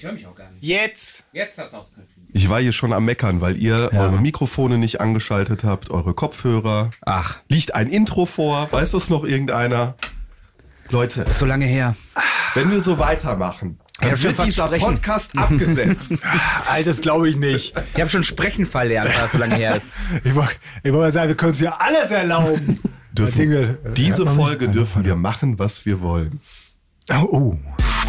Ich höre mich auch gar nicht. Jetzt! Jetzt hast du Knöpfchen. Ich war hier schon am Meckern, weil ihr Ja. eure Mikrofone nicht angeschaltet habt, eure Kopfhörer. Ach, Liegt ein Intro vor? Weiß das noch irgendeiner? Leute, so lange her. wenn wir so weitermachen, dann wird dieser sprechen. Podcast abgesetzt. Alter, das glaube ich nicht. Ich habe schon sprechen verlernt, weil es so lange her ist. Ich wollte wollt sagen, wir können uns ja alles erlauben. Dürfen, wir- diese Folge dürfen wir machen, was wir wollen. Oh, oh.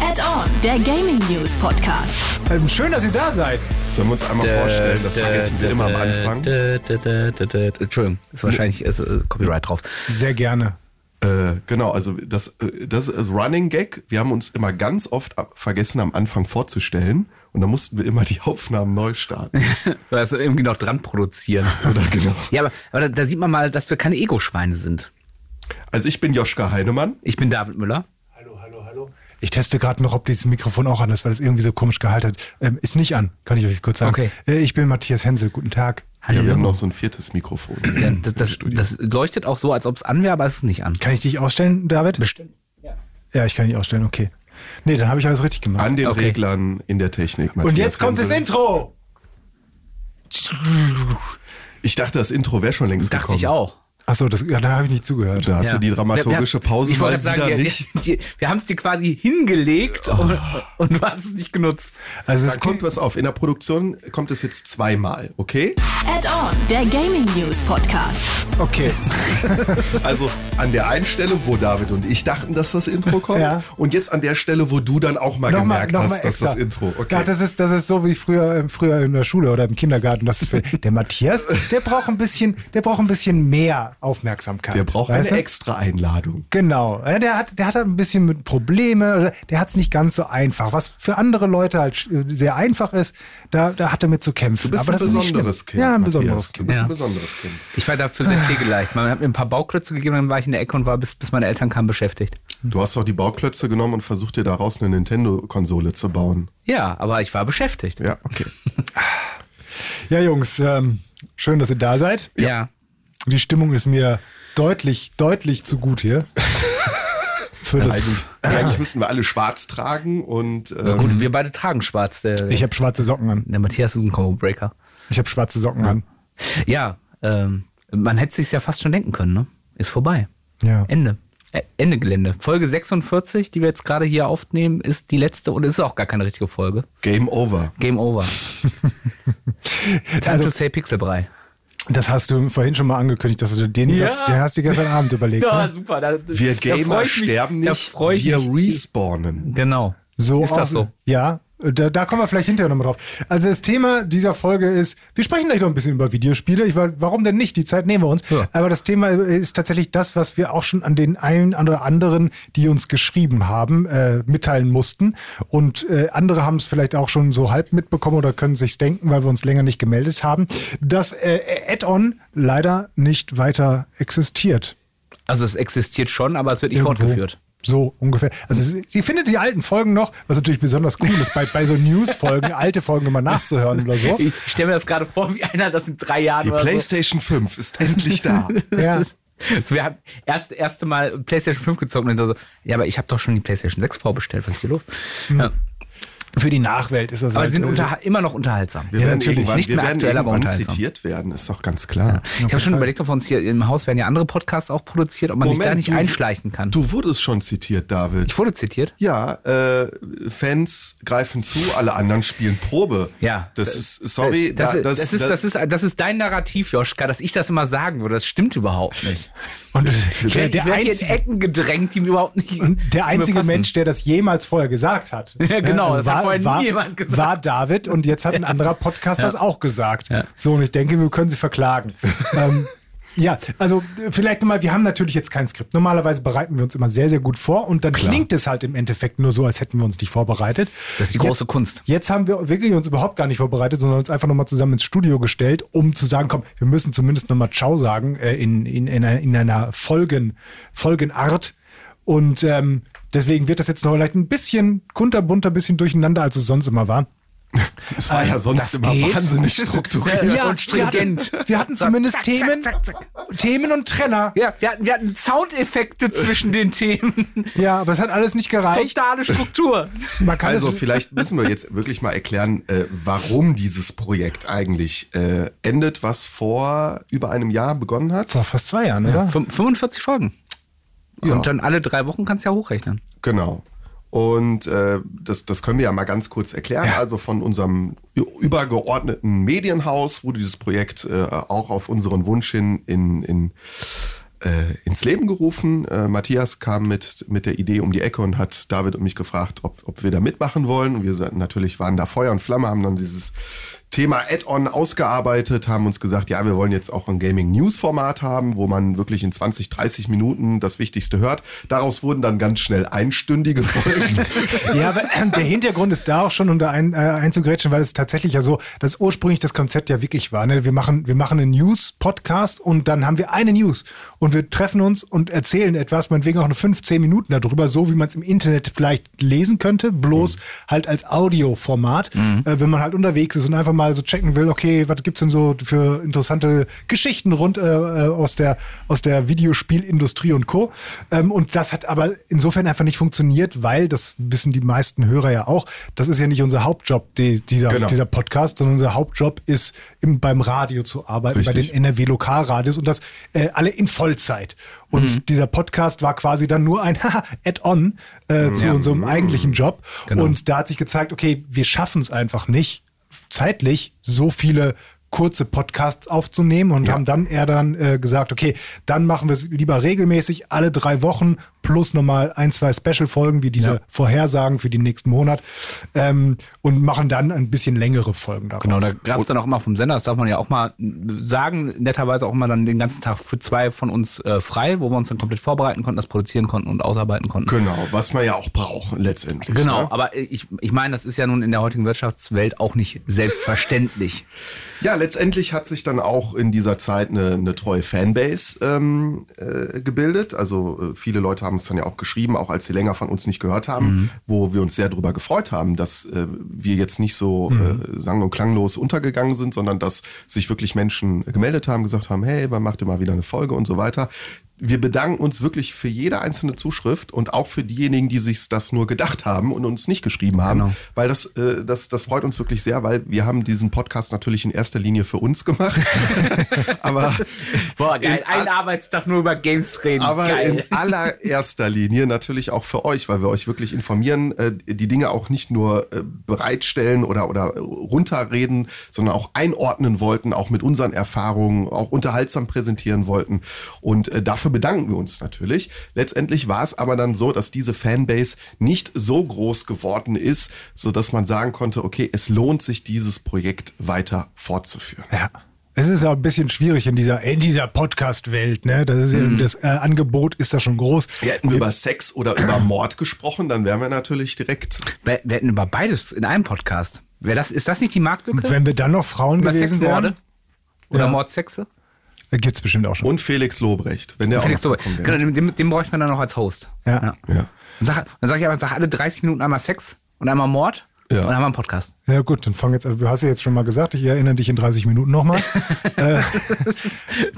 Add-on, der Gaming News Podcast. Ähm, schön, dass ihr da seid. Sollen wir uns einmal vorstellen? Das vergessen wir immer am Anfang. Entschuldigung, ist wahrscheinlich ist, äh, Copyright drauf. Sehr gerne. Äh, genau, also das, äh, das ist Running Gag. Wir haben uns immer ganz oft vergessen, am Anfang vorzustellen. Und dann mussten wir immer die Aufnahmen neu starten. Also irgendwie noch dran produzieren. Oder genau. Ja, aber, aber da, da sieht man mal, dass wir keine Ego-Schweine sind. Also ich bin Joschka Heinemann. Ich bin David Müller. Hallo, hallo, hallo. Ich teste gerade noch, ob dieses Mikrofon auch an ist, weil es irgendwie so komisch gehalten hat. Ähm, ist nicht an, kann ich euch kurz sagen. Okay. Äh, ich bin Matthias Hensel. Guten Tag. Ja, wir haben noch so ein viertes Mikrofon. Ja, das, das, das leuchtet auch so, als ob es an wäre, aber es ist nicht an. Kann ich dich ausstellen, David? Bestimmt. Ja. Ja, ich kann dich ausstellen, okay. Nee, dann habe ich alles richtig gemacht. An den Okay. Reglern in der Technik. Und Matthias jetzt kommt das Hensel. Intro. Ich dachte, das Intro wäre schon längst Dachte gekommen. ich auch. Achso, das, ja, da habe ich nicht zugehört. Da hast Ja. du die dramaturgische Pause ich mal wieder sagen, nicht. Wir, die, wir haben es dir quasi hingelegt und, und du hast es nicht genutzt. Also Da es kommt was auf. In der Produktion kommt es jetzt zweimal, okay? Add-on, der Gaming News Podcast. Okay. Also an der einen Stelle, wo David und ich dachten, dass das Intro kommt. Ja. Und jetzt an der Stelle, wo du dann auch mal gemerkt hast, dass das Intro. Okay. Ja, das ist, das ist so wie früher, äh, früher in der Schule oder im Kindergarten. Das ist für, der Matthias, der braucht ein bisschen, der braucht ein bisschen mehr Aufmerksamkeit. der braucht eine du? extra Einladung. Genau. Ja, der hat, der hat halt ein bisschen mit Probleme, der hat es nicht ganz so einfach. Was für andere Leute halt äh, sehr einfach ist, da, da hat er mit zu kämpfen. Du bist Aber ein das ist nicht besonderes. Kind. Ja, ein Matthias. besonderes Du Kind. bist Ja. ein besonderes Kind. Ich war dafür sehr pflegeleicht. Man hat mir ein paar Bauklötze gegeben, dann war ich in der Ecke und war bis, bis meine Eltern kamen beschäftigt. Du hast doch die Bauklötze genommen und versucht dir daraus eine Nintendo-Konsole zu bauen. Ja, aber ich war beschäftigt. Ja, okay. Ja, Jungs, ähm, schön, dass ihr da seid. Ja. Die Stimmung ist mir deutlich, deutlich zu gut hier. Für Ja, das, eigentlich, eigentlich müssten wir alle schwarz tragen und Na ähm, gut, wir beide tragen schwarz. Der, ich habe schwarze Socken an. der Matthias ist ein Combo-Breaker. Ich habe schwarze Socken an. Ja, ähm, man hätte sich ja fast schon denken können, ne? Ist vorbei. Ja. Ende. Ä- Ende Gelände. Folge 46, die wir jetzt gerade hier aufnehmen, ist die letzte und es ist auch gar keine richtige Folge. Game Over. Game over. Time Also- to say Pixelbrei. Das hast du vorhin schon mal angekündigt, dass du den Ja. Satz, den hast du gestern Abend überlegt. Ja, Ne? super. Da, Wir Gamer mich- sterben nicht, wir respawnen. Genau. So ist das so? Ja, da, da kommen wir vielleicht hinterher nochmal drauf. Also das Thema dieser Folge ist, wir sprechen gleich noch ein bisschen über Videospiele. Ich, war- warum denn nicht? Die Zeit nehmen wir uns. Ja. Aber das Thema ist tatsächlich das, was wir auch schon an den einen oder anderen, die uns geschrieben haben, äh, mitteilen mussten. Und äh, andere haben es vielleicht auch schon so halb mitbekommen oder können sich's denken, weil wir uns länger nicht gemeldet haben, dass äh, Add-on leider nicht weiter existiert. Also es existiert schon, aber es wird nicht Irgendwo. fortgeführt. So ungefähr. Also ihr findet die alten Folgen noch, was natürlich besonders cool ist, bei, bei so News-Folgen, alte Folgen immer nachzuhören oder so. Ich stelle mir das gerade vor, wie einer das in drei Jahren Die oder PlayStation 5 ist endlich da. so. Ja. Das- So, wir haben erst erste Mal PlayStation 5 gezogen und dann so, ja, aber ich habe doch schon die PlayStation 6 vorbestellt, was ist hier los? Ja. Für die Nachwelt ist das Aber halt, sie sind äh, unter, immer noch unterhaltsam. Wir Ja, werden natürlich. Nicht wir mehr werden aktuell, aber unterhaltsam. zitiert werden, ist doch ganz klar. Ich habe schon überlegt, ob wir uns hier im Haus werden ja andere Podcasts auch produziert, ob man sich da nicht du- einschleichen kann. Du wurdest schon zitiert, David. ich wurde zitiert. Ja, äh, Fans greifen zu, alle anderen spielen Probe. Ja. Das ist, sorry, Das, da- das, ist, das, ist, das ist dein Narrativ, Joschka, dass ich das immer sagen würde. Das stimmt überhaupt nicht. Und Ich der, werde der, werd hier in Ecken gedrängt, die mir überhaupt nicht. und der einzige. Mensch, der das jemals vorher gesagt hat. Ja, genau, das hat vorher nie war, jemand gesagt. War David und jetzt hat ein anderer Podcast das auch gesagt. So, und ich denke, wir können sie verklagen. ähm, ja, also äh, vielleicht nochmal, wir haben natürlich jetzt kein Skript. Normalerweise bereiten wir uns immer sehr, sehr gut vor und dann klingt es halt im Endeffekt nur so, als hätten wir uns nicht vorbereitet. Das ist die große jetzt, Kunst. Jetzt haben wir wirklich uns überhaupt gar nicht vorbereitet, sondern uns einfach nochmal zusammen ins Studio gestellt, um zu sagen, komm, wir müssen zumindest nochmal Ciao sagen äh, in, in, in, einer, in einer Folgen, Folgenart. Und ähm, deswegen wird das jetzt noch vielleicht ein bisschen kunterbunter, ein bisschen durcheinander, als es sonst immer war. Es war ja sonst das immer geht. wahnsinnig strukturiert. Ja, und stringent. Wir hatten, wir hatten zumindest zack, Themen, zack, zack, Themen und Trenner. Ja, wir hatten, wir hatten Soundeffekte zwischen den Themen. Ja, aber es hat alles nicht gereicht. Totale Struktur. Man kann Also vielleicht müssen wir jetzt wirklich mal erklären, äh, warum dieses Projekt eigentlich äh, endet, was vor über einem Jahr begonnen hat. vor fast zwei Jahren, oder? Fün- 45 Folgen. Ja. Und dann alle drei Wochen kannst du ja hochrechnen. Genau. Und äh, das, das können wir ja mal ganz kurz erklären. Ja. Also von unserem übergeordneten Medienhaus wurde dieses Projekt äh, auch auf unseren Wunsch hin in, in, äh, ins Leben gerufen. Äh, Matthias kam mit, mit der Idee um die Ecke und hat David und mich gefragt, ob, ob wir da mitmachen wollen. Und wir natürlich waren da Feuer und Flamme, haben dann dieses Thema Add-on ausgearbeitet, haben uns gesagt, ja, wir wollen jetzt auch ein Gaming-News-Format haben, wo man wirklich in 20, 30 Minuten das Wichtigste hört. Daraus wurden dann ganz schnell einstündige Folgen. Ja, aber äh, der Hintergrund ist da auch schon, um da ein, äh, einzugrätschen, weil es tatsächlich ja so, dass ursprünglich das Konzept ja wirklich war. Ne? Wir, machen, wir machen einen News-Podcast und dann haben wir eine News und wir treffen uns und erzählen etwas, meinetwegen auch nur 15 Minuten darüber, so wie man es im Internet vielleicht lesen könnte, bloß halt als Audioformat, äh, wenn man halt unterwegs ist und einfach mal so checken will, okay, was gibt's denn so für interessante Geschichten rund äh, äh, aus, der, aus der Videospielindustrie und Co. Ähm, und das hat aber insofern einfach nicht funktioniert, weil, das wissen die meisten Hörer ja auch, das ist ja nicht unser Hauptjob, die, dieser, Genau. dieser Podcast, sondern unser Hauptjob ist, im, beim Radio zu arbeiten, bei Richtig. den NRW-Lokalradios und das äh, alle in Vollzeit. Und dieser Podcast war quasi dann nur ein Add-on äh, zu Ja. unserem eigentlichen Job. Genau. Und da hat sich gezeigt, okay, wir schaffen es einfach nicht, zeitlich so viele kurze Podcasts aufzunehmen und Ja. haben dann eher dann äh, gesagt, okay, dann machen wir es lieber regelmäßig, alle drei Wochen plus nochmal ein, zwei Special-Folgen, wie diese Ja. Vorhersagen für den nächsten Monat ähm, und machen dann ein bisschen längere Folgen daraus. Genau, da gab es dann auch immer vom Sender, das darf man ja auch mal sagen, netterweise auch immer dann den ganzen Tag für zwei von uns äh, frei, wo wir uns dann komplett vorbereiten konnten, das produzieren konnten und ausarbeiten konnten. genau, was man ja auch braucht letztendlich. Genau, Ne? aber ich, ich meine, das ist ja nun in der heutigen Wirtschaftswelt auch nicht selbstverständlich. Ja, letztendlich hat sich dann auch in dieser Zeit eine, eine treue Fanbase ähm, äh, gebildet. Also äh, viele Leute haben es dann ja auch geschrieben, auch als sie länger von uns nicht gehört haben, wo wir uns sehr darüber gefreut haben, dass äh, wir jetzt nicht so äh, sang- und klanglos untergegangen sind, sondern dass sich wirklich Menschen gemeldet haben, gesagt haben, hey, man macht immer wieder eine Folge und so weiter. Wir bedanken uns wirklich für jede einzelne Zuschrift und auch für diejenigen, die sich das nur gedacht haben und uns nicht geschrieben haben, Genau. weil das, äh, das, das freut uns wirklich sehr, weil wir haben diesen Podcast natürlich in erster Linie für uns gemacht. aber Boah, geil, In ein all- Arbeitstag nur über Games reden. aber geil. in allererster Linie natürlich auch für euch, weil wir euch wirklich informieren, äh, die Dinge auch nicht nur äh, bereitstellen oder, oder runterreden, sondern auch einordnen wollten, auch mit unseren Erfahrungen, auch unterhaltsam präsentieren wollten. Und äh, dafür bedanken wir uns natürlich. Letztendlich war es aber dann so, dass diese Fanbase nicht so groß geworden ist, sodass man sagen konnte, okay, es lohnt sich, dieses Projekt weiter fortzuführen. Ja. Es ist auch ein bisschen schwierig in dieser, in dieser Podcast-Welt, ne? Das, ist ja, Mhm. das äh, Angebot ist da schon groß. Ja, hätten wir über Sex oder über Mord gesprochen, dann wären wir natürlich direkt Wir, wir hätten über beides in einem Podcast. Wäre das, ist das nicht die Marktlücke? Wenn wir dann noch Frauen über gewesen Sexmorde? wären, Oder Ja. Mordsexe? Gibt es bestimmt auch schon. Und Felix Lobrecht, wenn der Felix auch noch Lobrecht. Genau, den, den, den bräuchten wir dann noch als Host. Ja. Ja. Dann sag, dann sag ich aber, sag alle 30 Minuten einmal Sex und einmal Mord Ja. und dann haben wir einen Podcast. Ja gut, dann fang jetzt, also du hast ja jetzt schon mal gesagt, ich erinnere dich in 30 Minuten nochmal.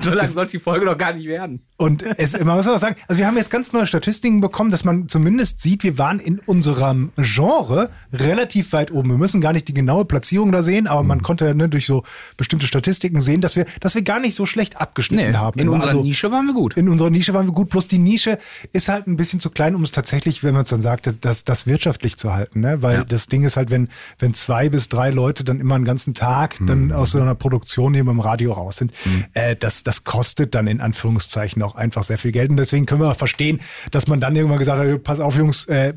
So lange sollte die Folge doch gar nicht werden. Und es, man muss auch sagen, also wir haben jetzt ganz neue Statistiken bekommen, dass man zumindest sieht, wir waren in unserem Genre relativ weit oben. Wir müssen gar nicht die genaue Platzierung da sehen, aber Mhm. man konnte ne, durch so bestimmte Statistiken sehen, dass wir, dass wir gar nicht so schlecht abgeschnitten Nee, haben. in unserer Also, Nische waren wir gut. In unserer Nische waren wir gut, bloß die Nische ist halt ein bisschen zu klein, um es tatsächlich, wenn man es dann sagt, das, das wirtschaftlich zu halten. Ne? Weil Ja. das Ding ist halt, wenn, wenn zwei bis drei Leute dann immer einen ganzen Tag dann aus so einer Produktion hier beim Radio raus sind, äh, das, das kostet dann in Anführungszeichen auch einfach sehr viel Geld. Und deswegen können wir auch verstehen, dass man dann irgendwann gesagt hat, pass auf, Jungs, äh,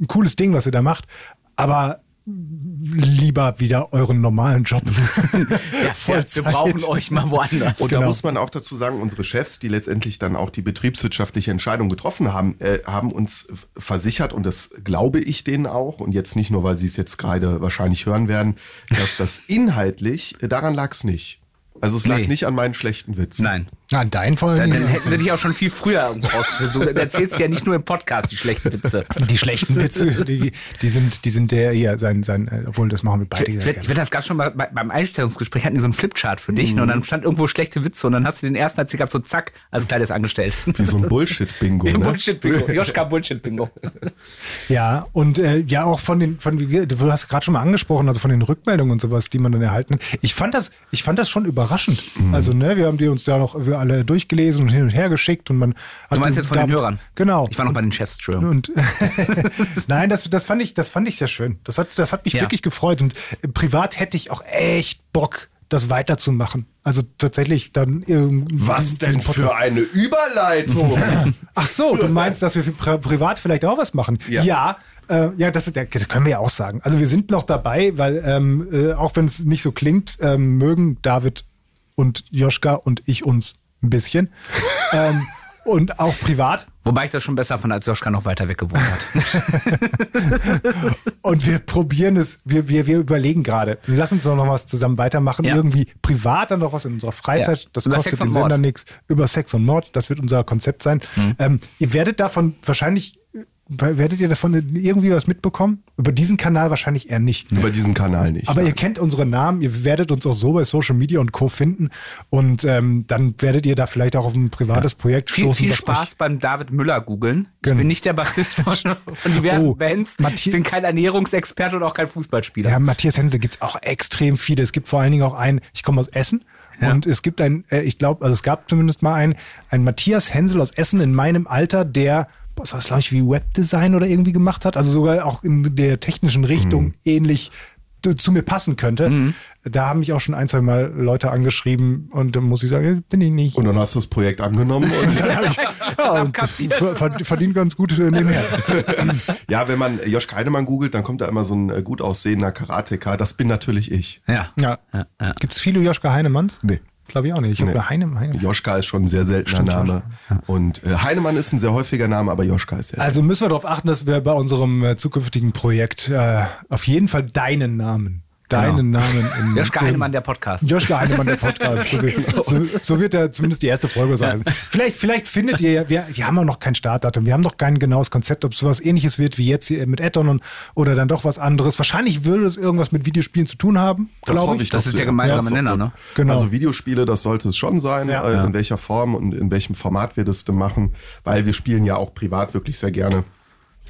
ein cooles Ding, was ihr da macht, aber lieber wieder euren normalen Job. Ja, ja, wir Vollzeit. brauchen euch mal woanders. Und da Genau. muss man auch dazu sagen, unsere Chefs, die letztendlich dann auch die betriebswirtschaftliche Entscheidung getroffen haben, äh, haben uns versichert, und das glaube ich denen auch, und jetzt nicht nur, weil sie es jetzt gerade wahrscheinlich hören werden, dass das inhaltlich, äh, daran lag es nicht. Also es lag Nee. nicht an meinen schlechten Witzen. Nein. An deinen vor Dann, dann hätten sie dich auch schon viel früher irgendwo rausgeschmissen. Du erzählst ja nicht nur im Podcast die schlechten Witze. Die schlechten Witze, die, die sind, die sind der eher sein, sein, äh, obwohl das machen wir beide Ich ich wette, das gab schon mal bei, beim Einstellungsgespräch, hatten die so einen Flipchart für dich ne, und dann stand irgendwo schlechte Witze und dann hast du den ersten, als sie gab, so zack, als kleines angestellt. Wie so ein Bullshit-Bingo. Ne? Bullshit-Bingo. Joschka Bullshit-Bingo. Ja, und äh, ja auch von den, von du hast gerade schon mal angesprochen, also von den Rückmeldungen und sowas, die man dann erhalten. hat. Ich fand das, ich fand das schon überraschend. Mhm. Also ne, wir haben die uns da noch wir alle durchgelesen und hin und her geschickt und man. Du meinst jetzt von den Hörern? Genau. Ich war noch bei den Chefs. Und nein, das, das fand ich, das fand ich sehr schön. Das hat, das hat mich Ja. wirklich gefreut. Und äh, privat hätte ich auch echt Bock, das weiterzumachen. Also tatsächlich dann irgendwie. Was denn für eine Überleitung? Ach so, du meinst, dass wir pri privat vielleicht auch was machen? Ja. Ja, äh, ja das, das können wir ja auch sagen. Also wir sind noch dabei, weil ähm, äh, auch wenn es nicht so klingt, ähm, mögen David und Joschka und ich uns ein bisschen. ähm, und auch privat. Wobei ich das schon besser fand, als Joschka noch weiter weg gewohnt hat. Und wir probieren es, wir, wir, wir überlegen gerade. Lass uns doch noch was zusammen weitermachen. Ja. Irgendwie privat dann noch was in unserer Freizeit. Ja. Das Über kostet den Sender nichts. Über Sex und Mord, das wird unser Konzept sein. Mhm. Ähm, ihr werdet davon wahrscheinlich, werdet ihr davon irgendwie was mitbekommen? Über diesen Kanal wahrscheinlich eher nicht. Über diesen Kanal nicht. Aber ihr nein. kennt unsere Namen, ihr werdet uns auch so bei Social Media und Co. finden. Und ähm, dann werdet ihr da vielleicht auch auf ein privates Projekt Viel, stoßen. viel Spaß beim David Müller googeln. Ich Genau. bin nicht der Bassist von, von diversen Oh, Bands. Matthias- Ich bin kein Ernährungsexperte und auch kein Fußballspieler. Ja, Matthias Hensel gibt es auch extrem viele. Es gibt vor allen Dingen auch einen, ich komme aus Essen. Ja. Und es gibt ein, äh, ich glaube, also es gab zumindest mal einen, ein Matthias Hensel aus Essen in meinem Alter, der, was glaube ich, wie Webdesign oder irgendwie gemacht hat. Also sogar auch in der technischen Richtung Mhm. ähnlich zu mir passen könnte. Da haben mich auch schon ein, zwei Mal Leute angeschrieben und dann muss ich sagen, äh, bin ich nicht. Und dann hast du das Projekt angenommen und ja, und kassiert. ver- verdient ganz gut äh, nebenher. ja, wenn man Josh Heinemann googelt, dann kommt da immer so ein äh, gut aussehender Karateka. Das bin natürlich ich. Ja. Ja. Ja, ja. Gibt es viele Joschka Heinemanns? Nee. Glaube ich auch nicht. Ich Nee. glaube, Heine, Heine. Joschka ist schon ein sehr seltener Stimmt, Name. Und äh, Heinemann ist ein sehr häufiger Name, aber Joschka ist sehr Also müssen wir darauf achten, dass wir bei unserem äh, zukünftigen Projekt äh, auf jeden Fall deinen Namen, deinen Namen in Joschka in- Heinemann, der Podcast. Joschka Heinemann, der Podcast. So, wird- so, so wird er zumindest die erste Folge so heißen. Vielleicht, vielleicht findet ihr ja, wir, wir haben auch noch kein Startdatum, wir haben noch kein genaues Konzept, ob es sowas ähnliches wird wie jetzt hier mit Addon und, oder dann doch was anderes. Wahrscheinlich würde es irgendwas mit Videospielen zu tun haben, Das glaube hoffe ich. ich Das ist der gemeinsame Ja, Nenner, so- ne? Genau. Also Videospiele, das sollte es schon sein, Ja. äh, Ja. in welcher Form und in welchem Format wir das denn machen, weil wir spielen ja auch privat wirklich sehr gerne.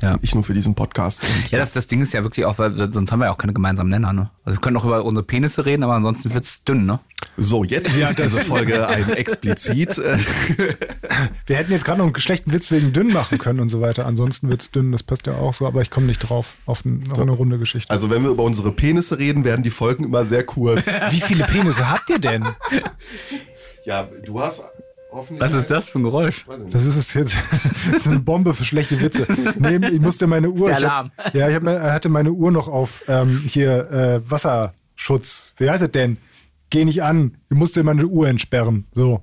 Ja. Nicht nur für diesen Podcast. Und, Ja, das, das Ding ist ja wirklich auch, weil sonst haben wir ja auch keine gemeinsamen Nenner. Ne? Also wir können auch über unsere Penisse reden, aber ansonsten wird's dünn, ne? So, jetzt ist diese Folge ein explizit. Äh, Wir hätten jetzt gerade noch einen schlechten Witz wegen dünn machen können und so weiter. Ansonsten wird es dünn, das passt ja auch so, aber ich komme nicht drauf auf, ein, auf eine runde Geschichte. also wenn wir über unsere Penisse reden, werden die Folgen immer sehr kurz. Wie viele Penisse habt ihr denn? ja, du hast. Was ist das für ein Geräusch? Ich. Das ist es jetzt. Das ist eine Bombe für schlechte Witze. Nee, ich musste meine Uhr. Der Ich Alarm. hab, ja, ich hab, hatte meine Uhr noch auf ähm, hier äh, Wasserschutz. Wie heißt es denn? Geh nicht an. Ich musste meine Uhr entsperren. So.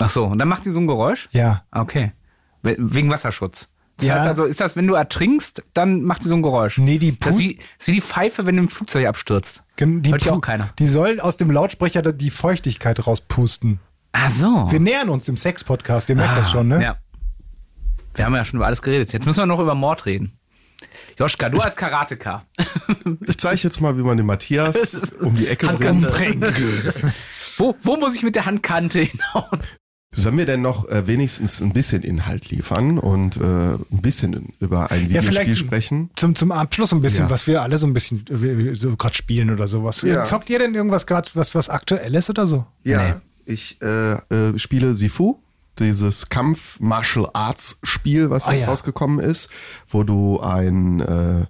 Ach so, und dann macht die so ein Geräusch? Ja. Okay. We- Wegen Wasserschutz. Das Ja. heißt also, ist das, wenn du ertrinkst, dann macht die so ein Geräusch? Nee, die das ist, Pust- wie, ist wie die Pfeife, wenn du im Flugzeug abstürzt. Die, Hört ja auch keiner. die soll aus dem Lautsprecher die Feuchtigkeit rauspusten. Ach so. Wir nähern uns dem Sex-Podcast, ihr merkt das schon, ne? Ah, Ja. Wir haben ja schon über alles geredet. Jetzt müssen wir noch über Mord reden. Joschka, du als Karateka. Ich zeige jetzt mal, wie man den Matthias um die Ecke Handkante. bringt. Wo, wo muss ich mit der Handkante hinhauen? Sollen wir denn noch äh, wenigstens ein bisschen Inhalt liefern und äh, ein bisschen über ein Ja, Videospiel vielleicht sprechen? Zum, zum Abschluss ein bisschen, Ja. was wir alle so ein bisschen äh, so gerade spielen oder sowas. Ja. Zockt ihr denn irgendwas gerade, was, was Aktuelles oder so? Ja, Nee. Ich äh, äh, spiele Sifu, dieses Kampf-Martial-Arts-Spiel, was Ah, jetzt ja. rausgekommen ist, wo du ein äh,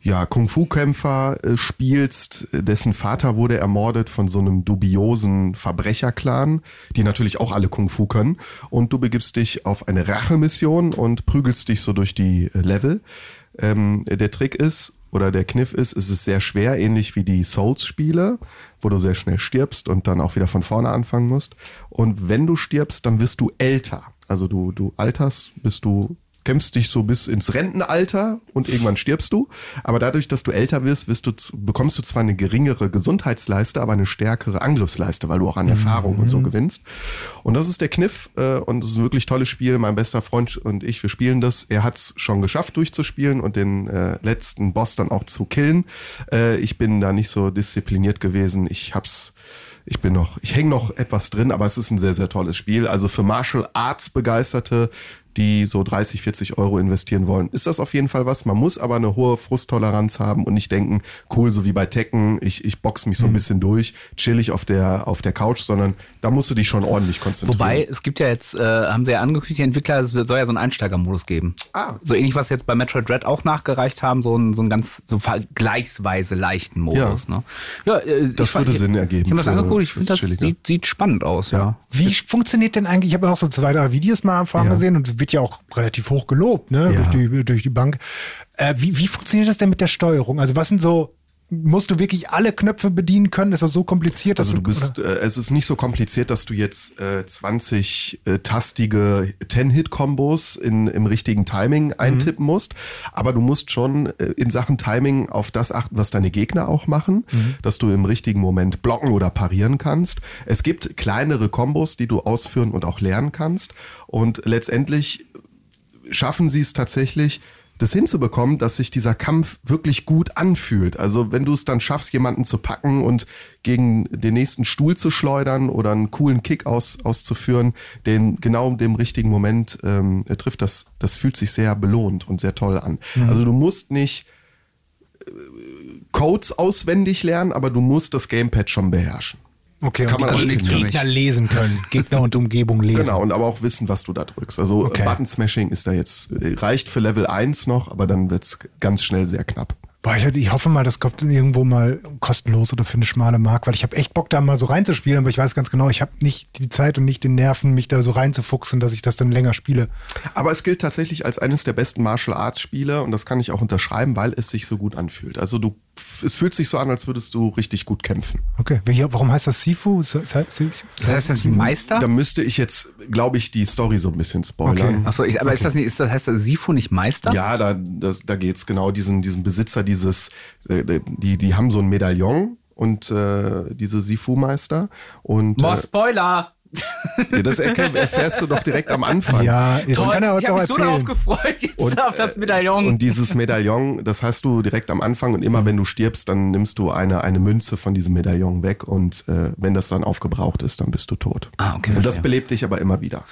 ja, Kung-Fu-Kämpfer äh, spielst, dessen Vater wurde ermordet von so einem dubiosen Verbrecherclan, die natürlich auch alle Kung-Fu können. Und du begibst dich auf eine Rachemission und prügelst dich so durch die äh, Level. Ähm, der Trick ist, oder der Kniff ist, es ist sehr schwer, ähnlich wie die Souls-Spiele, wo du sehr schnell stirbst und dann auch wieder von vorne anfangen musst. Und wenn du stirbst, dann wirst du älter. Also du, du alterst, bis du kämpfst dich so bis ins Rentenalter und irgendwann stirbst du. Aber dadurch, dass du älter wirst, wirst du, bekommst du zwar eine geringere Gesundheitsleiste, aber eine stärkere Angriffsleiste, weil du auch an Erfahrung und so gewinnst. Und das ist der Kniff äh, und es ist ein wirklich tolles Spiel. Mein bester Freund und ich, wir spielen das. Er hat es schon geschafft durchzuspielen und den äh, letzten Boss dann auch zu killen. Äh, ich bin da nicht so diszipliniert gewesen. Ich hab's ich bin noch, ich hänge noch etwas drin, aber es ist ein sehr, sehr tolles Spiel. Also für Martial Arts Begeisterte die so 30, 40 Euro investieren wollen, ist das auf jeden Fall was. Man muss aber eine hohe Frusttoleranz haben und nicht denken, cool, so wie bei Tekken, ich, ich box mich so ein mhm. bisschen durch, chill ich auf der, auf der Couch, sondern da musst du dich schon ordentlich konzentrieren. Wobei, es gibt ja jetzt, äh, haben sie ja angekündigt, die Entwickler, es soll ja so einen Einsteigermodus geben. Ah. So ähnlich, was jetzt bei Metroid Dread auch nachgereicht haben, so einen, so einen ganz, so vergleichsweise leichten Modus. Ja, ne? ja äh, das würde Sinn ergeben. Ich habe das angeguckt, ich finde, das sieht, sieht, spannend aus, ja. ja. Wie ich, funktioniert denn eigentlich, ich habe noch so zwei, drei Videos mal am ja. gesehen und wird ja auch relativ hoch gelobt, ne? Ja. Durch, die, durch die Bank. Äh, wie, wie funktioniert das denn mit der Steuerung? Also was sind so musst du wirklich alle Knöpfe bedienen können? Ist das so kompliziert? also du bist, äh, es ist nicht so kompliziert, dass du jetzt äh, 20-tastige äh, 10-Hit-Kombos im richtigen Timing mhm. eintippen mhm. musst. Aber du musst schon äh, in Sachen Timing auf das achten, was deine Gegner auch machen, mhm. dass du im richtigen Moment blocken oder parieren kannst. Es gibt kleinere Kombos, die du ausführen und auch lernen kannst. Und letztendlich schaffen sie es tatsächlich, das hinzubekommen, dass sich dieser Kampf wirklich gut anfühlt. Also wenn du es dann schaffst, jemanden zu packen und gegen den nächsten Stuhl zu schleudern oder einen coolen Kick aus, auszuführen, den genau in dem richtigen Moment ähm, trifft, das, das fühlt sich sehr belohnt und sehr toll an. Mhm. Also du musst nicht äh, Codes auswendig lernen, aber du musst das Gamepad schon beherrschen. Okay, kann man also Gegner lesen können, Gegner und Umgebung lesen. Genau, und aber auch wissen, was du da drückst. Also okay. Button Smashing ist da jetzt, äh, reicht für Level 1 noch, aber dann wird es ganz schnell sehr knapp. Boah, ich, ich, hoffe mal, das kommt irgendwo mal kostenlos oder für eine schmale Mark, weil ich habe echt Bock, da mal so reinzuspielen, aber ich weiß ganz genau, ich habe nicht die Zeit und nicht den Nerven, mich da so reinzufuchsen, dass ich das dann länger spiele. Aber es gilt tatsächlich als eines der besten Martial Arts Spiele und das kann ich auch unterschreiben, weil es sich so gut anfühlt. Also du es fühlt sich so an, als würdest du richtig gut kämpfen. Okay, warum heißt das Sifu? Das heißt das nicht Meister? Da müsste ich jetzt, glaube ich, die Story so ein bisschen spoilern. Okay. Achso, aber okay. ist das nicht, ist das heißt das Sifu nicht Meister? Ja, da, das, da geht's genau diesen, diesen Besitzer dieses, äh, die, die haben so ein Medaillon und äh, diese Sifu-Meister und. Boah, äh, Spoiler! Ja, das erfährst du doch direkt am Anfang. Ja, jetzt Toll, kann er uns ich auch erzählen. Ich so darauf gefreut jetzt und, auf das Medaillon. Und dieses Medaillon, das hast du direkt am Anfang und immer wenn du stirbst, dann nimmst du eine, eine Münze von diesem Medaillon weg und äh, wenn das dann aufgebraucht ist, dann bist du tot. Ah, okay. Und das belebt dich aber immer wieder.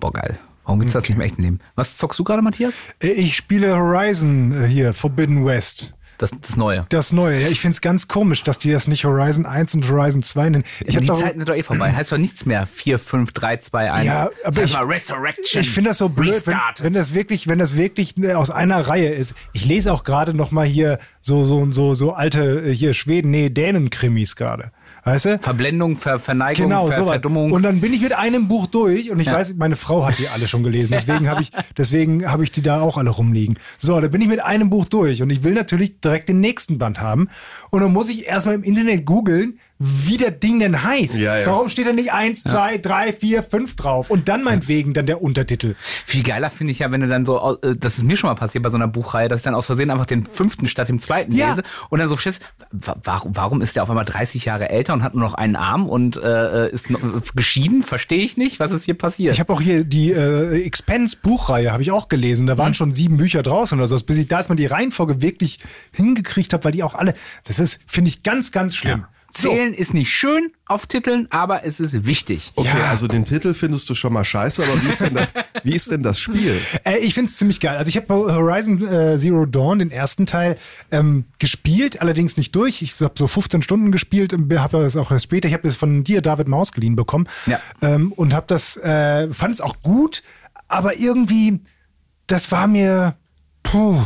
Boah, geil. Warum gibt es das nicht im echten Leben? Was zockst du gerade, Matthias? Äh, ich spiele Horizon äh, hier, Forbidden West. Das, das Neue. Das Neue, ja. Ich finde es ganz komisch, dass die das nicht Horizon 1 und Horizon 2 nennen. Ich die Zeiten sind doch eh vorbei. heißt doch nichts mehr. 4, 5, 3, 2, 1. Ja, aber ich, Resurrection. Ich finde das so blöd, wenn, wenn, das wirklich, wenn das wirklich äh, aus einer Reihe ist. Ich lese auch gerade noch mal hier so, so, so, so alte, äh, hier Schweden, nee, Dänen-Krimis gerade. Weißt du? Verblendung, Ver Verneigung, genau, Ver so Verdummung. Und dann bin ich mit einem Buch durch und ich ja. weiß, meine Frau hat die alle schon gelesen. Deswegen habe ich, deswegen habe ich die da auch alle rumliegen. So, da bin ich mit einem Buch durch und ich will natürlich direkt den nächsten Band haben. Und dann muss ich erstmal im Internet googeln, wie der Ding denn heißt. Ja, ja. Warum steht da nicht 1, 2, 3, 4, 5 drauf? Und dann meinetwegen dann der Untertitel. Viel geiler finde ich ja, wenn du dann so, äh, das ist mir schon mal passiert bei so einer Buchreihe, dass ich dann aus Versehen einfach den fünften statt dem zweiten ja. lese und dann so stellst, warum, warum ist der auf einmal 30 Jahre älter und hat nur noch einen Arm und äh, ist noch, geschieden? Verstehe ich nicht, was ist hier passiert. Ich habe auch hier die äh, Expense Buchreihe, habe ich auch gelesen. Da waren hm. schon sieben Bücher draußen oder so. Bis ich da ist man die Reihenfolge wirklich hingekriegt habe, weil die auch alle, das ist, finde ich, ganz, ganz schlimm. Ja. Zählen so. ist nicht schön auf Titeln, aber es ist wichtig. Okay, ja. also den Titel findest du schon mal scheiße, aber wie ist denn, da, wie ist denn das Spiel? Äh, ich finde es ziemlich geil. Also ich habe Horizon äh, Zero Dawn, den ersten Teil, ähm, gespielt, allerdings nicht durch. Ich habe so 15 Stunden gespielt, habe das auch später. Ich habe das von dir, David Maus, geliehen bekommen ja. ähm, und habe das, äh, fand es auch gut, aber irgendwie, das war mir, puh,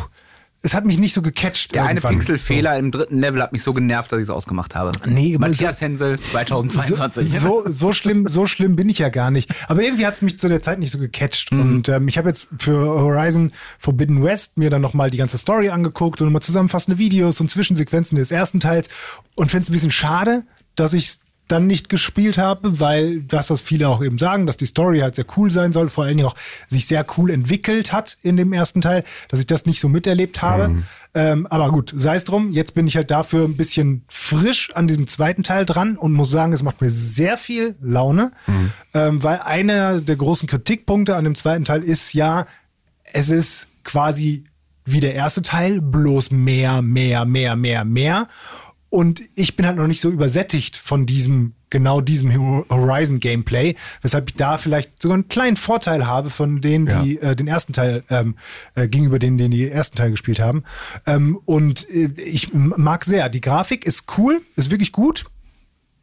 es hat mich nicht so gecatcht. Der irgendwann. eine Pixelfehler so. im dritten Level hat mich so genervt, dass ich es ausgemacht habe. Nee, Matthias Hensel 2022. So, so, so, schlimm, so schlimm bin ich ja gar nicht. Aber irgendwie hat es mich zu der Zeit nicht so gecatcht. Mhm. Und ähm, ich habe jetzt für Horizon Forbidden West mir dann nochmal die ganze Story angeguckt und nochmal zusammenfassende Videos und Zwischensequenzen des ersten Teils und finde es ein bisschen schade, dass ich dann nicht gespielt habe, weil das, was viele auch eben sagen, dass die Story halt sehr cool sein soll, vor allen Dingen auch sich sehr cool entwickelt hat in dem ersten Teil, dass ich das nicht so miterlebt habe. Mhm. Ähm, aber gut, sei es drum, jetzt bin ich halt dafür ein bisschen frisch an diesem zweiten Teil dran und muss sagen, es macht mir sehr viel Laune, mhm. ähm, weil einer der großen Kritikpunkte an dem zweiten Teil ist ja, es ist quasi wie der erste Teil, bloß mehr, mehr, mehr, mehr, mehr. Und ich bin halt noch nicht so übersättigt von diesem, genau diesem Horizon Gameplay, weshalb ich da vielleicht sogar einen kleinen Vorteil habe von denen, die ja. äh, den ersten Teil ähm, äh, gegenüber denen, die den ersten Teil gespielt haben. Ähm, und äh, ich mag sehr. Die Grafik ist cool, ist wirklich gut.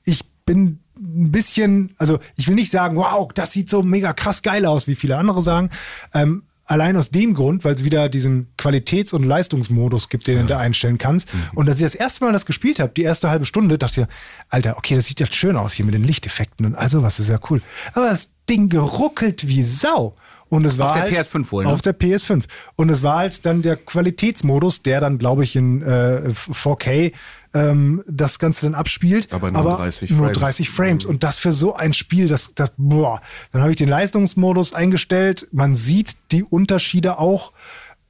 Ich bin ein bisschen, also ich will nicht sagen, wow, das sieht so mega krass geil aus, wie viele andere sagen. Ähm, Allein aus dem Grund, weil es wieder diesen Qualitäts- und Leistungsmodus gibt, den du da einstellen kannst. Mhm. Und als ich das erste Mal das gespielt habe, die erste halbe Stunde, dachte ich, Alter, okay, das sieht ja schön aus hier mit den Lichteffekten und also was ist ja cool. Aber das Ding geruckelt wie Sau. Und es war auf der halt PS5 wohl. Ne? Auf der PS5. Und es war halt dann der Qualitätsmodus, der dann, glaube ich, in äh, 4K ähm, das Ganze dann abspielt. Aber nur aber 30 Frames. Nur 30 Frames. Und das für so ein Spiel, das, das boah. Dann habe ich den Leistungsmodus eingestellt. Man sieht die Unterschiede auch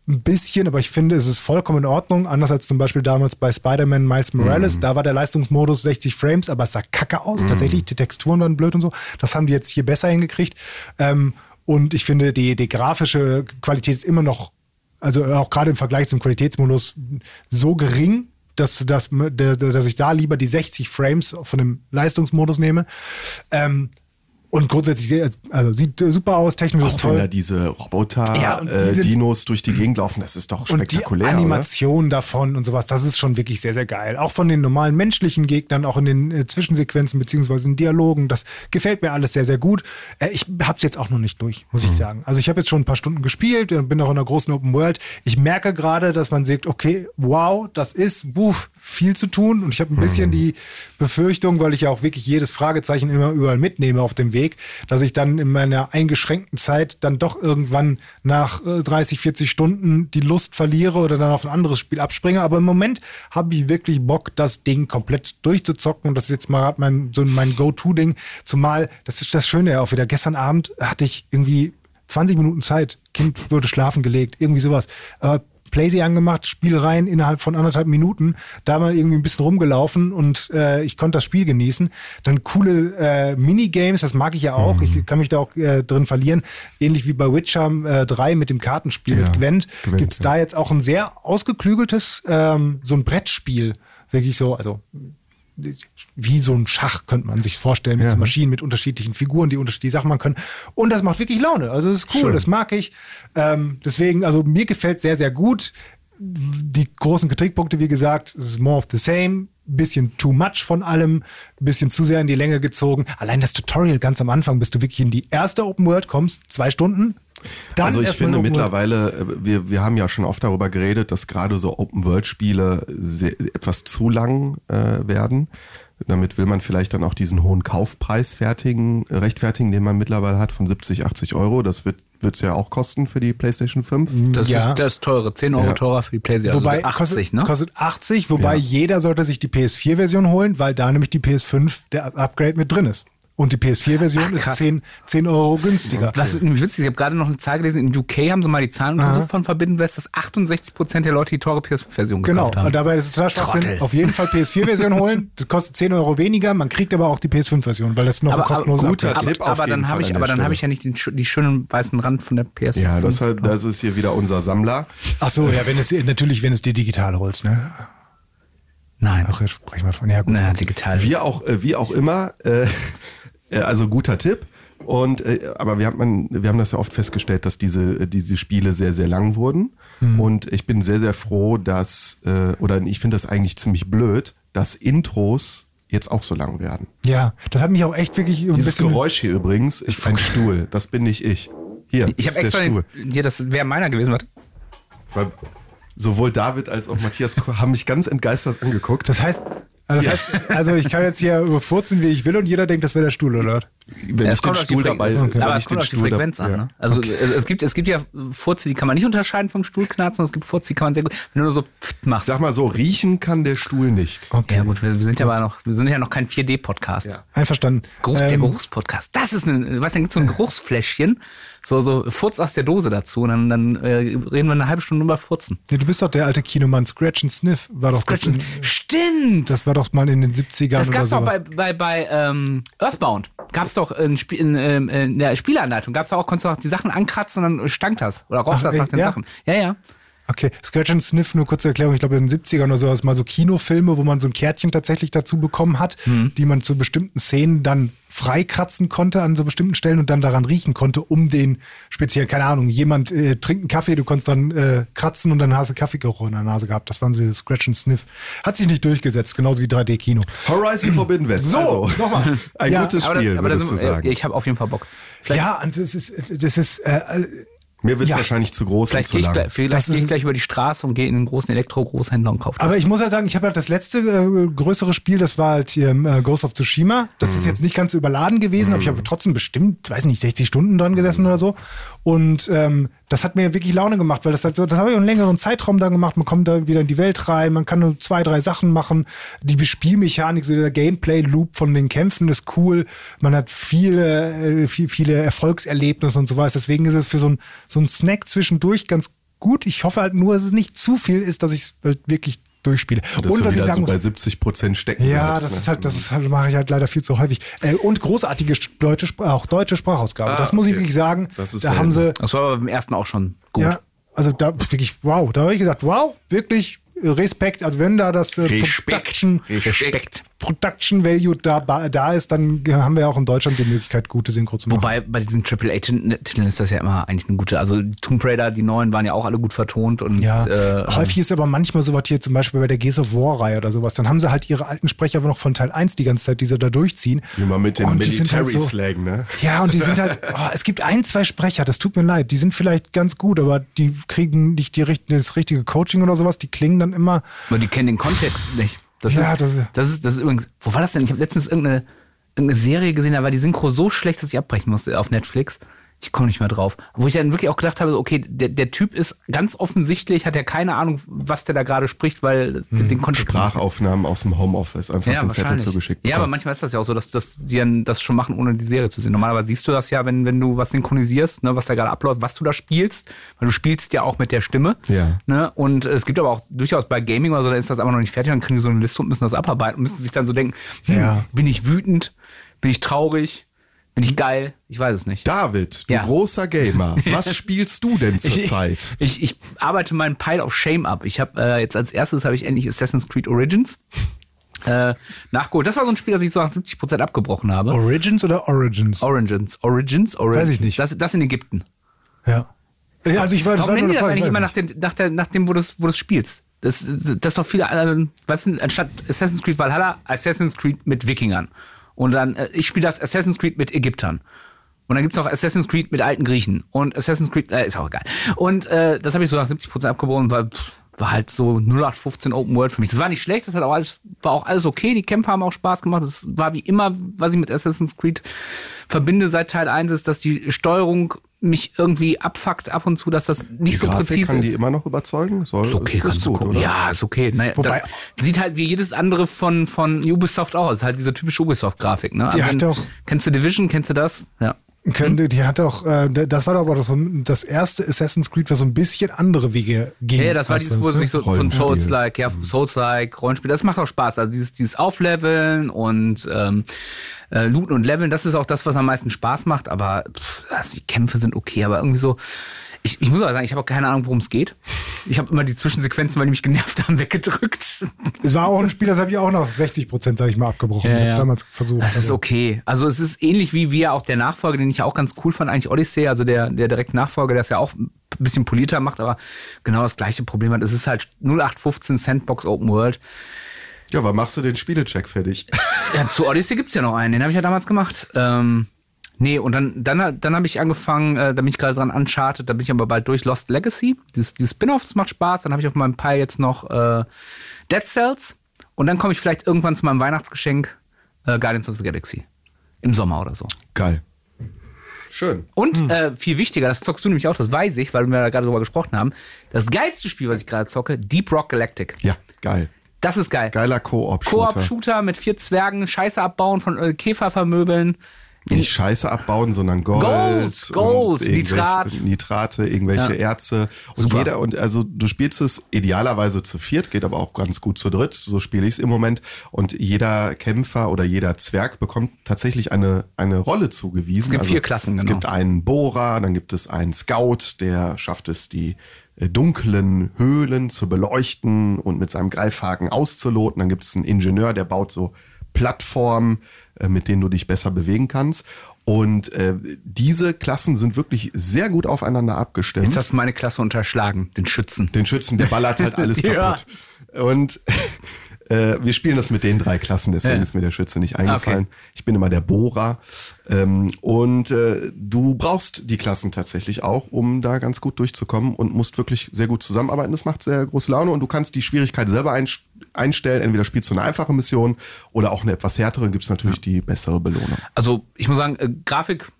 ein bisschen, aber ich finde, es ist vollkommen in Ordnung. Anders als zum Beispiel damals bei Spider-Man Miles Morales. Mhm. Da war der Leistungsmodus 60 Frames, aber es sah kacke aus. Mhm. Tatsächlich, die Texturen waren blöd und so. Das haben die jetzt hier besser hingekriegt. Ähm, und ich finde, die, die grafische Qualität ist immer noch, also auch gerade im Vergleich zum Qualitätsmodus, so gering, dass, dass, dass ich da lieber die 60 Frames von dem Leistungsmodus nehme. Ähm, und grundsätzlich sehr, also sieht super aus, technisch ist toll. Wenn da diese Roboter, ja, äh, Dinos durch die Gegend laufen, das ist doch spektakulär. Und die Animation oder? davon und sowas, das ist schon wirklich sehr, sehr geil. Auch von den normalen menschlichen Gegnern, auch in den äh, Zwischensequenzen beziehungsweise in Dialogen, das gefällt mir alles sehr, sehr gut. Äh, ich hab's jetzt auch noch nicht durch, muss mhm. ich sagen. Also ich habe jetzt schon ein paar Stunden gespielt und bin auch in einer großen Open World. Ich merke gerade, dass man sieht, okay, wow, das ist buff, viel zu tun. Und ich habe ein bisschen mhm. die Befürchtung, weil ich ja auch wirklich jedes Fragezeichen immer überall mitnehme auf dem Weg, Weg, dass ich dann in meiner eingeschränkten Zeit dann doch irgendwann nach 30, äh, 40 Stunden die Lust verliere oder dann auf ein anderes Spiel abspringe. Aber im Moment habe ich wirklich Bock, das Ding komplett durchzuzocken. Und das ist jetzt mal gerade mein, so mein Go-To-Ding. Zumal, das ist das Schöne auch wieder. Gestern Abend hatte ich irgendwie 20 Minuten Zeit. Kind wurde schlafen gelegt, irgendwie sowas. Aber Playsee angemacht, Spiel rein innerhalb von anderthalb Minuten, da mal irgendwie ein bisschen rumgelaufen und äh, ich konnte das Spiel genießen. Dann coole äh, Minigames, das mag ich ja auch. Mhm. Ich kann mich da auch äh, drin verlieren. Ähnlich wie bei Witcher äh, 3 mit dem Kartenspiel ja, mit Gwent, Gwent gibt es ja. da jetzt auch ein sehr ausgeklügeltes, ähm, so ein Brettspiel, wirklich so, also wie so ein Schach könnte man sich vorstellen mit ja. so Maschinen mit unterschiedlichen Figuren, die unterschiedliche Sachen machen können. Und das macht wirklich Laune. Also es ist cool, Schön. das mag ich. Ähm, deswegen, also mir gefällt sehr, sehr gut. Die großen Kritikpunkte, wie gesagt, es ist more of the same, bisschen too much von allem, bisschen zu sehr in die Länge gezogen. Allein das Tutorial ganz am Anfang, bis du wirklich in die erste Open World kommst, zwei Stunden, dann also ich finde mittlerweile, äh, wir, wir haben ja schon oft darüber geredet, dass gerade so Open-World-Spiele etwas zu lang äh, werden. Damit will man vielleicht dann auch diesen hohen Kaufpreis fertigen, rechtfertigen, den man mittlerweile hat von 70, 80 Euro. Das wird es ja auch kosten für die PlayStation 5. Das ja. ist das teure, 10 Euro ja. teurer für die PlayStation. Also wobei 80, kostet, ne? kostet 80, wobei ja. jeder sollte sich die PS4-Version holen, weil da nämlich die PS5 der Upgrade mit drin ist. Und die PS4-Version ist 10, 10 Euro günstiger. Was witzig ist, ich habe gerade noch eine Zahl gelesen, in UK haben sie mal die Zahlen untersucht von Verbinden West, dass 68 Prozent der Leute die teure PS5-Version genau. gekauft haben. Genau, und dabei ist es total Schwachsinn. Auf jeden Fall PS4-Version holen, das kostet 10 Euro weniger, man kriegt aber auch die PS5-Version, weil das noch aber, ein kostenloser guter Tipp Aber, aber dann habe ich, aber dann habe ich ja nicht den, die schönen weißen Rand von der PS5. Ja, das, halt, das ist hier wieder unser Sammler. Ach so, ja, wenn es natürlich, wenn es dir digital holst, ne? Nein. Ach, jetzt sprechen wir von. Ja, gut. Naja, digital. Wie auch, äh, wie auch immer, äh, also guter Tipp. Und äh, aber wir haben, wir haben das ja oft festgestellt, dass diese, diese Spiele sehr, sehr lang wurden. Mhm. Und ich bin sehr, sehr froh, dass, äh, oder ich finde das eigentlich ziemlich blöd, dass Intros jetzt auch so lang werden. Ja, das hat mich auch echt wirklich ein Dieses bisschen Geräusch hier übrigens ist ein Stuhl. Das bin nicht ich. Hier, ich habe extra den, hier, das wäre meiner gewesen. Warte. Weil sowohl David als auch Matthias haben mich ganz entgeistert angeguckt. Das heißt, also, das heißt, also ich kann jetzt hier furzen, wie ich will und jeder denkt, das wäre der Stuhl, oder? Wenn Ja, ich den Stuhl dabei Frequenz, wenn aber es kommt auf die Stuhl Frequenz an. ja. Ne? Also es, es, gibt, es gibt ja Furze, die kann man nicht unterscheiden vom Stuhlknarzen, es gibt Furze, die kann man sehr gut, wenn du nur so pft machst. Sag mal so, riechen kann der Stuhl nicht. Okay. ja gut, wir, wir sind ja aber noch, wir sind ja noch kein 4D-Podcast. Ja. Einverstanden. Geruch, der Ähm, Geruchspodcast. Das ist ein, weißt du, dann gibt's so ein Geruchsfläschchen, so, so Furz aus der Dose dazu. Und dann, dann äh, reden wir eine halbe Stunde über Furzen. nee, du bist doch der alte Kinomann. Scratch and Sniff war doch das. In, Stimmt! das war doch mal in den 70ern Das gab's auch sowas. bei, bei, bei ähm, Earthbound. Gab's doch in, Spiel, in, ähm, in der Spielanleitung. Gab's auch, konntest du auch die Sachen ankratzen und dann stank das. Oder roch das nach den ja? Sachen. Ja, ja. Okay, Scratch and Sniff, nur kurze Erklärung. Ich glaube, in den 70ern oder sowas mal so Kinofilme, wo man so ein Kärtchen tatsächlich dazu bekommen hat, Mhm. die man zu bestimmten Szenen dann freikratzen konnte an so bestimmten Stellen und dann daran riechen konnte, um den speziell, keine Ahnung, jemand äh, trinkt einen Kaffee, du konntest dann äh, kratzen und dann hast du Kaffeegeruch in der Nase gehabt. Das waren so diese Scratch and Sniff. Hat sich nicht durchgesetzt, genauso wie 3D-Kino. Horizon Forbidden West. So, also, nochmal. ein Ja, gutes Aber, Spiel, das, aber das, würdest du äh, sagen. ich habe auf jeden Fall Bock. Ja, und das ist, das ist, äh, Mir wird es ja. wahrscheinlich zu groß und Vielleicht zu gehe ich, lang. gleich- vielleicht gehe ich gleich über die Straße und gehe in einen großen Elektro-Großhändler und kaufe das. Aber ich muss halt sagen, ich habe halt das letzte äh, größere Spiel, das war halt hier äh, Ghost of Tsushima. Das ist jetzt nicht ganz so überladen gewesen, aber ich habe trotzdem bestimmt, weiß nicht, 60 Stunden dran gesessen oder so. Und ähm, das hat mir wirklich Laune gemacht, weil das halt so, das habe ich einen längeren Zeitraum dann gemacht. Man kommt da wieder in die Welt rein, man kann nur zwei, drei Sachen machen. Die Spielmechanik, so der Gameplay-Loop von den Kämpfen ist cool. Man hat viele, äh, viel, viele Erfolgserlebnisse und so was. Deswegen ist es für so ein, so ein Snack zwischendurch ganz gut. Ich hoffe halt nur, dass es nicht zu viel ist, dass ich es halt wirklich durchspiele. Dass und du was ich sagen so muss, bei 70 Prozent stecken ja, bleibst, das ne? ist halt, das ist halt, mache ich halt leider viel zu häufig. Äh, und großartige deutsche, auch deutsche Sprachausgabe. Ah, das muss ich okay. wirklich sagen. Das ist da haben sie. Das war aber beim ersten auch schon gut. ja, also da wirklich, wow, da habe ich gesagt, wow, wirklich Respekt. Also wenn da das äh, Production, Respekt. Production Value da, da ist, dann haben wir auch in Deutschland die Möglichkeit, gute Synchro zu machen. Wobei bei diesen AAA-Titeln ist das ja immer eigentlich eine gute. Also die Tomb Raider, die neuen waren ja auch alle gut vertont und Ja, äh, häufig ist aber manchmal so was hier zum Beispiel bei der Gears of War-Reihe oder sowas. Dann haben sie halt ihre alten Sprecher aber noch von Teil 1 die ganze Zeit, die sie da durchziehen. Man mit die sind halt Military-Slang, ne? Ja, und die sind halt, oh, es gibt ein, zwei Sprecher, das tut mir leid, die sind vielleicht ganz gut, aber die kriegen nicht die, das richtige Coaching oder sowas, die klingen dann immer, aber die kennen den Kontext nicht. Das Ja, ist, das- das, ist, das ist übrigens. Wo war das denn? Ich habe letztens irgendeine, irgendeine Serie gesehen, da war die Synchro so schlecht, dass ich abbrechen musste auf Netflix. Ich komme nicht mehr drauf. Wo ich dann wirklich auch gedacht habe, okay, der, der Typ ist ganz offensichtlich, hat ja keine Ahnung, was der da gerade spricht, weil Hm. den Kontext. Sprachaufnahmen aus dem Homeoffice, einfach Ja, den Zettel zugeschickt. Ja, aber manchmal ist das ja auch so, dass, dass die dann das schon machen, ohne die Serie zu sehen. Normalerweise siehst du das ja, wenn, wenn du was synchronisierst, ne, was da gerade abläuft, was du da spielst, weil du spielst ja auch mit der Stimme. Ja. Ne? Und es gibt aber auch durchaus bei Gaming oder so, da ist das aber noch nicht fertig, dann kriegen die so eine Liste und müssen das abarbeiten und müssen sich dann so denken, hm, Ja. bin ich wütend, bin ich traurig, bin ich geil, ich weiß es nicht. David, du Ja. großer Gamer, was spielst du denn zurzeit? Ich, ich arbeite meinen Pile of Shame ab. Ich habe äh, jetzt als erstes habe ich endlich Assassin's Creed Origins äh, nachgeholt. Das war so ein Spiel, das ich so nach 70% abgebrochen habe. Origins oder Origins? Origins, Origins, Origins. Weiß ich nicht. Das, das in Ägypten. ja. ja. Also ich weiß, Warum war nennen die das eigentlich immer ich nach dem, nach, der, nach dem, wo du es wo du's spielst? Das, das ist doch viele, äh, was sind, anstatt Assassin's Creed Valhalla, Assassin's Creed mit Wikingern. Und dann, äh, ich spiele das Assassin's Creed mit Ägyptern. Und dann gibt's noch Assassin's Creed mit alten Griechen. Und Assassin's Creed, äh, ist auch egal. Und äh, das habe ich so nach 70% abgebrochen, weil pff, war halt so 0815 Open World für mich. Das war nicht schlecht, das hat auch alles, war auch alles okay. Die Kämpfe haben auch Spaß gemacht. Das war wie immer, was ich mit Assassin's Creed verbinde seit Teil 1, ist, dass die Steuerung mich irgendwie abfuckt ab und zu, dass das nicht Die so Grafik präzise kann die ist. immer noch überzeugen? Soll, Ist okay, kannst du gut, gucken. oder? Ja, ist okay. Naja, Wobei- das sieht halt wie jedes andere von, von Ubisoft auch aus. Ist halt diese typische Ubisoft-Grafik. Ne? Die hat doch- Kennst du Division? Kennst du das? Ja. Könnte, die hat auch, äh, das war doch aber so das erste Assassin's Creed, was so ein bisschen andere Wege ging. Ja, ja, das war dieses, wo sich so von. Souls-like, ja, Souls-like, Rollenspiel, das macht auch Spaß. Also dieses, dieses Aufleveln und ähm, äh, Looten und Leveln, das ist auch das, was am meisten Spaß macht, aber pff, also die Kämpfe sind okay, aber irgendwie so. Ich, ich muss aber sagen, ich habe auch keine Ahnung, worum es geht. Ich habe immer die Zwischensequenzen, weil die mich genervt haben, weggedrückt. Es war auch ein Spiel, das habe ich auch noch 60 Prozent, sag ich mal, abgebrochen. Ja, ich habe ja. damals versucht. Das ist also- okay. Also es ist ähnlich wie wir auch der Nachfolger, den ich auch ganz cool fand, eigentlich Odyssey, also der, der direkte Nachfolger, der es ja auch ein bisschen polierter macht, aber genau das gleiche Problem hat. Es ist halt 0815 Sandbox Open World. Ja, wann machst du den Spielecheck fertig? Ja, zu Odyssey gibt's ja noch einen, den habe ich ja damals gemacht. Ähm, nee, und dann, dann, dann habe ich angefangen, äh, da bin ich gerade dran Uncharted, da bin ich aber bald durch Lost Legacy. Dieses, dieses Spin-off, das macht Spaß. Dann habe ich auf meinem Pile jetzt noch äh, Dead Cells. Und dann komme ich vielleicht irgendwann zu meinem Weihnachtsgeschenk äh, Guardians of the Galaxy. im Sommer oder so. Geil. Schön. Und äh, viel wichtiger, das zockst du nämlich auch, das weiß ich, weil wir da gerade drüber gesprochen haben. Das geilste Spiel, was ich gerade zocke, Deep Rock Galactic. Ja, geil. Das ist geil. Geiler Koop-Shooter. Koop-Shooter mit vier Zwergen, Scheiße abbauen, von äh, Käfer vermöbeln. Nicht Scheiße abbauen, sondern Gold. Gold, Gold, Nitrat. Nitrate, irgendwelche Ja. Erze. Und Super. jeder, und also du spielst es idealerweise zu viert, geht aber auch ganz gut zu dritt. So spiele ich es im Moment. Und jeder Kämpfer oder jeder Zwerg bekommt tatsächlich eine, eine Rolle zugewiesen. Es gibt vier Klassen, Es genau. gibt einen Bohrer, dann gibt es einen Scout, der schafft es, die äh, dunklen Höhlen zu beleuchten und mit seinem Greifhaken auszuloten. Dann gibt es einen Ingenieur, der baut so Plattformen, äh, mit denen du dich besser bewegen kannst. Und äh, diese Klassen sind wirklich sehr gut aufeinander abgestimmt. Jetzt hast du meine Klasse unterschlagen, den Schützen. Den Schützen, der ballert halt alles Ja. kaputt. Und äh, wir spielen das mit den drei Klassen, deswegen Ja. ist mir der Schütze nicht eingefallen. Okay. Ich bin immer der Bohrer. Ähm, und äh, du brauchst die Klassen tatsächlich auch, um da ganz gut durchzukommen und musst wirklich sehr gut zusammenarbeiten. Das macht sehr große Laune und du kannst die Schwierigkeit selber einsch- einstellen. Entweder spielst du eine einfache Mission oder auch eine etwas härtere, gibt es natürlich die bessere Belohnung. Also ich muss sagen, äh, Grafik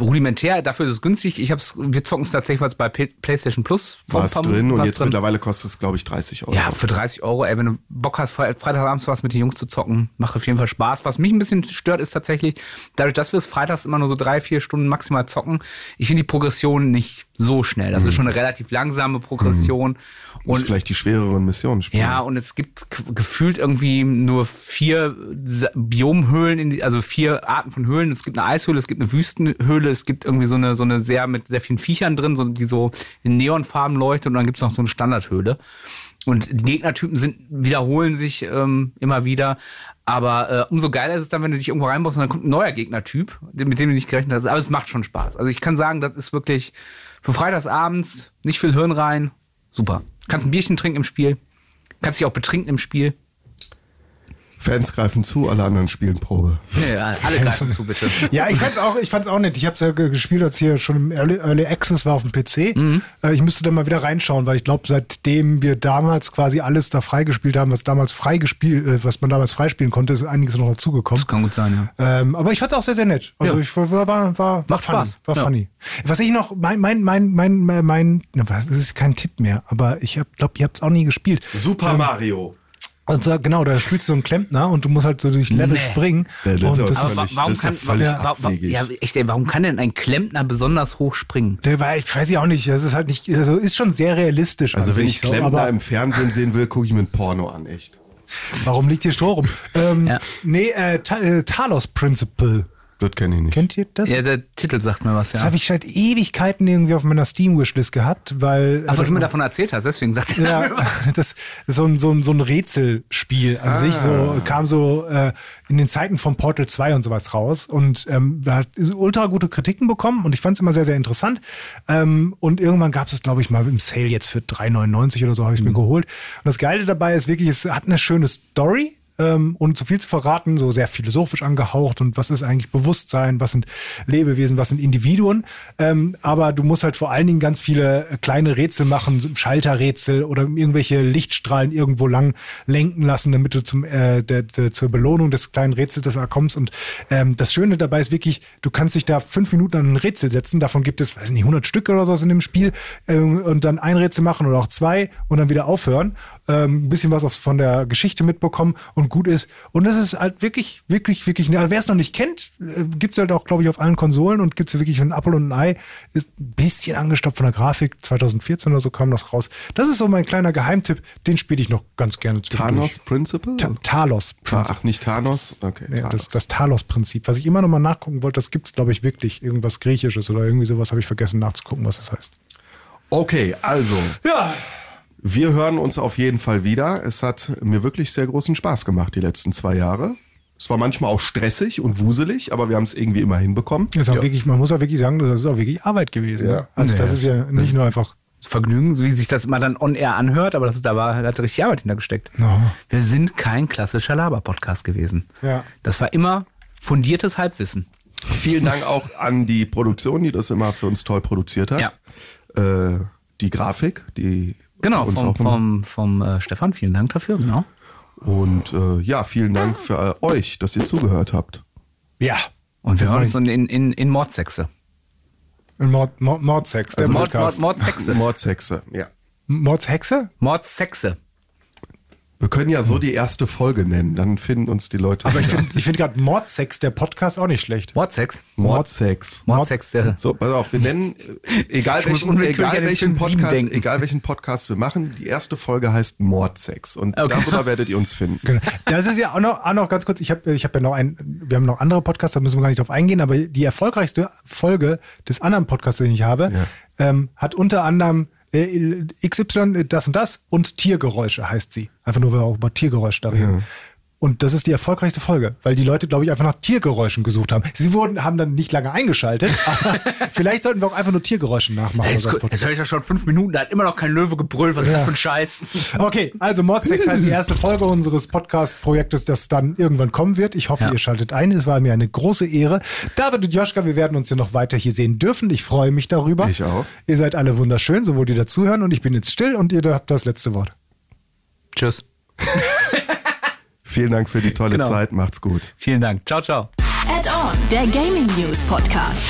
rudimentär, dafür ist es günstig. Ich hab's, wir zocken es tatsächlich bei PlayStation Plus. War es drin und jetzt mittlerweile kostet es, glaube ich, 30 Euro. Ja, für 30 Euro, ey, wenn du Bock hast, Fre Freitagabends was mit den Jungs zu zocken, macht auf jeden Fall Spaß. Was mich ein bisschen stört, ist tatsächlich, dadurch, dass wir es freitags immer nur so drei, vier Stunden maximal zocken, ich finde die Progression nicht so schnell. Das ist schon eine relativ langsame Progression. und Und vielleicht die schwereren Missionen spielen. ja, und es gibt gefühlt irgendwie nur vier Biomhöhlen, die, also vier Arten von Höhlen. Es gibt eine Eishöhle, es gibt eine Wüstenhöhle, es gibt irgendwie so eine, so eine sehr mit sehr vielen Viechern drin, so, die so in Neonfarben leuchtet und dann gibt es noch so eine Standardhöhle. Und die Gegnertypen sind, wiederholen sich ähm, immer wieder. Aber äh, umso geiler ist es dann, wenn du dich irgendwo reinbaust und dann kommt ein neuer Gegnertyp, mit dem du nicht gerechnet hast. Aber es macht schon Spaß. Also ich kann sagen, das ist wirklich für freitagsabends nicht viel Hirn rein. Super. Kannst ein Bierchen trinken im Spiel. Kannst dich auch betrinken im Spiel. Fans greifen zu, alle anderen spielen Probe. Ja, alle greifen zu, bitte. Ja, ich fand's auch, ich fand's auch nett. Ich habe es ja ge- gespielt, als hier schon im Early, Early Access war auf dem PC. Mhm. Äh, Ich müsste da mal wieder reinschauen, weil ich glaube, seitdem wir damals quasi alles da freigespielt haben, was damals freigespielt, äh, was man damals freispielen konnte, ist einiges noch dazugekommen. Das kann gut sein, ja. Ähm, aber ich fand's auch sehr, sehr nett. Also Ja. ich war, war, war, war, Macht funny. Spaß. War Ja. funny. Was ich noch, mein, mein, mein, mein, mein, mein das ist kein Tipp mehr, aber ich glaube, ihr habt's auch nie gespielt. Super Mario. Und so, genau, da spielst du so einen Klempner und du musst halt so durch Level Nee. springen. Ja, das ist und aber das Aber ist, warum das ist ja kann, völlig wa abwegig. ja, echt, ey, warum kann denn ein Klempner besonders hoch springen? der war, ich weiß ja auch nicht, das ist halt nicht, also ist schon sehr realistisch. Also wenn ich so, Klempner aber im Fernsehen sehen will, gucke ich mir ein Porno an, echt. warum liegt hier Stroh rum? Ähm, Ja. Nee, äh, äh, Talos Principle. Das kenne ich nicht. Kennt ihr das? Ja, der Titel sagt mir was, Das ja. habe ich seit Ewigkeiten irgendwie auf meiner Steam-Wishlist gehabt, weil. Ach, weil das du mir davon erzählt hast, deswegen sagt er mir Ja, was. das ist so ein, so ein, so ein Rätselspiel an sich. So kam so äh, in den Zeiten von Portal 2 und sowas raus und ähm, hat ultra gute Kritiken bekommen und ich fand es immer sehr, sehr interessant. Ähm, und irgendwann gab es es, glaube ich, mal im Sale jetzt für 3,99 oder so, habe ich es mir geholt. Und das Geile dabei ist wirklich, es hat eine schöne Story. Ähm, und zu viel zu verraten, so sehr philosophisch angehaucht und was ist eigentlich Bewusstsein, was sind Lebewesen, was sind Individuen. Ähm, aber du musst halt vor allen Dingen ganz viele äh, kleine Rätsel machen, Schalterrätsel oder irgendwelche Lichtstrahlen irgendwo lang lenken lassen, damit du zum, äh, der, der, zur Belohnung des kleinen Rätsels da kommst. Und ähm, das Schöne dabei ist wirklich, du kannst dich da fünf Minuten an ein Rätsel setzen. Davon gibt es, weiß nicht, 100 Stück oder so in dem Spiel. Ähm, und dann ein Rätsel machen oder auch zwei und dann wieder aufhören. Ähm, ein bisschen was von der Geschichte mitbekommen und gut ist. Und das ist halt wirklich, wirklich, wirklich, also wer es noch nicht kennt, äh, gibt es halt auch, glaube ich, auf allen Konsolen und gibt es wirklich ein Apple und ein Ei. Ist ein bisschen angestoppt von der Grafik. 2014 oder so kam das raus. Das ist so mein kleiner Geheimtipp. Den spiele ich noch ganz gerne Thanos Principle? Ta Talos. Ta Ach, nicht Thanos? Okay. Ja, Talos. das, das Talos-Prinzip. Was ich immer noch mal nachgucken wollte, das gibt es, glaube ich, wirklich. Irgendwas Griechisches oder irgendwie sowas habe ich vergessen nachzugucken, was das heißt. okay, also, Ja, wir hören uns auf jeden Fall wieder. Es hat mir wirklich sehr großen Spaß gemacht, die letzten zwei Jahre. Es war manchmal auch stressig und wuselig, aber wir haben es irgendwie immer hinbekommen. ist auch wirklich, man muss auch wirklich sagen, das ist auch wirklich Arbeit gewesen. Ja. ne? Also Nee, das das- ist ja nicht nur einfach. Vergnügen, so wie sich das immer dann on-air anhört, aber das ist, da war, da hat richtig Arbeit hintergesteckt. Ja. Wir sind kein klassischer Laber-Podcast gewesen. Ja. Das war immer fundiertes Halbwissen. Vielen Dank auch an die Produktion, die das immer für uns toll produziert hat. Ja. Äh, die Grafik, die Genau, uns vom, vom, vom äh, Stefan, vielen Dank dafür, genau. Und äh, ja, vielen Dank für äh, euch, dass ihr zugehört habt. Ja. Und wir hören uns in, in, in, in Mordsexe. Mord, Mord, Mordsex, der Also Mord, Mord, Podcast. Mordsexe. Mordsexe, ja. Mordshexe? Mordsexe. Wir können ja so die erste Folge nennen, dann finden uns die Leute. Aber ich finde ich find gerade Mordsex, der Podcast, auch nicht schlecht. Mordsex. Mordsex. Mordsex, der. So, pass auf, wir nennen, äh, egal welchen, egal welchen Podcast, egal welchen Podcast wir machen, die erste Folge heißt Mordsex und Okay. darüber werdet ihr uns finden. Genau. Das ist ja auch noch, auch noch ganz kurz, ich habe ich hab ja noch ein, wir haben noch andere Podcasts, da müssen wir gar nicht drauf eingehen, aber die erfolgreichste Folge des anderen Podcasts, den ich habe, ähm, hat unter anderem XY, äh, das und das und Tiergeräusche heißt sie. Einfach nur, weil wir auch über Tiergeräusche da reden. Und das ist die erfolgreichste Folge, weil die Leute, glaube ich, einfach nach Tiergeräuschen gesucht haben. Sie wurden, haben dann nicht lange eingeschaltet, aber vielleicht sollten wir auch einfach nur Tiergeräusche nachmachen. Jetzt, als jetzt höre ich ja schon fünf Minuten, da hat immer noch kein Löwe gebrüllt. Was ist das für ein Scheiß? Okay, also Mordsex heißt die erste Folge unseres Podcast-Projektes, das dann irgendwann kommen wird. Ich hoffe, Ja. ihr schaltet ein. Es war mir eine große Ehre. David und Joschka, wir werden uns ja noch weiter hier sehen dürfen. Ich freue mich darüber. Ich auch. Ihr seid alle wunderschön, sowohl die dazuhören und ich bin jetzt still und ihr habt das letzte Wort. Tschüss. Vielen Dank für die tolle Genau. Zeit, macht's gut. Vielen Dank. Ciao, ciao. Add-on, der Gaming News Podcast.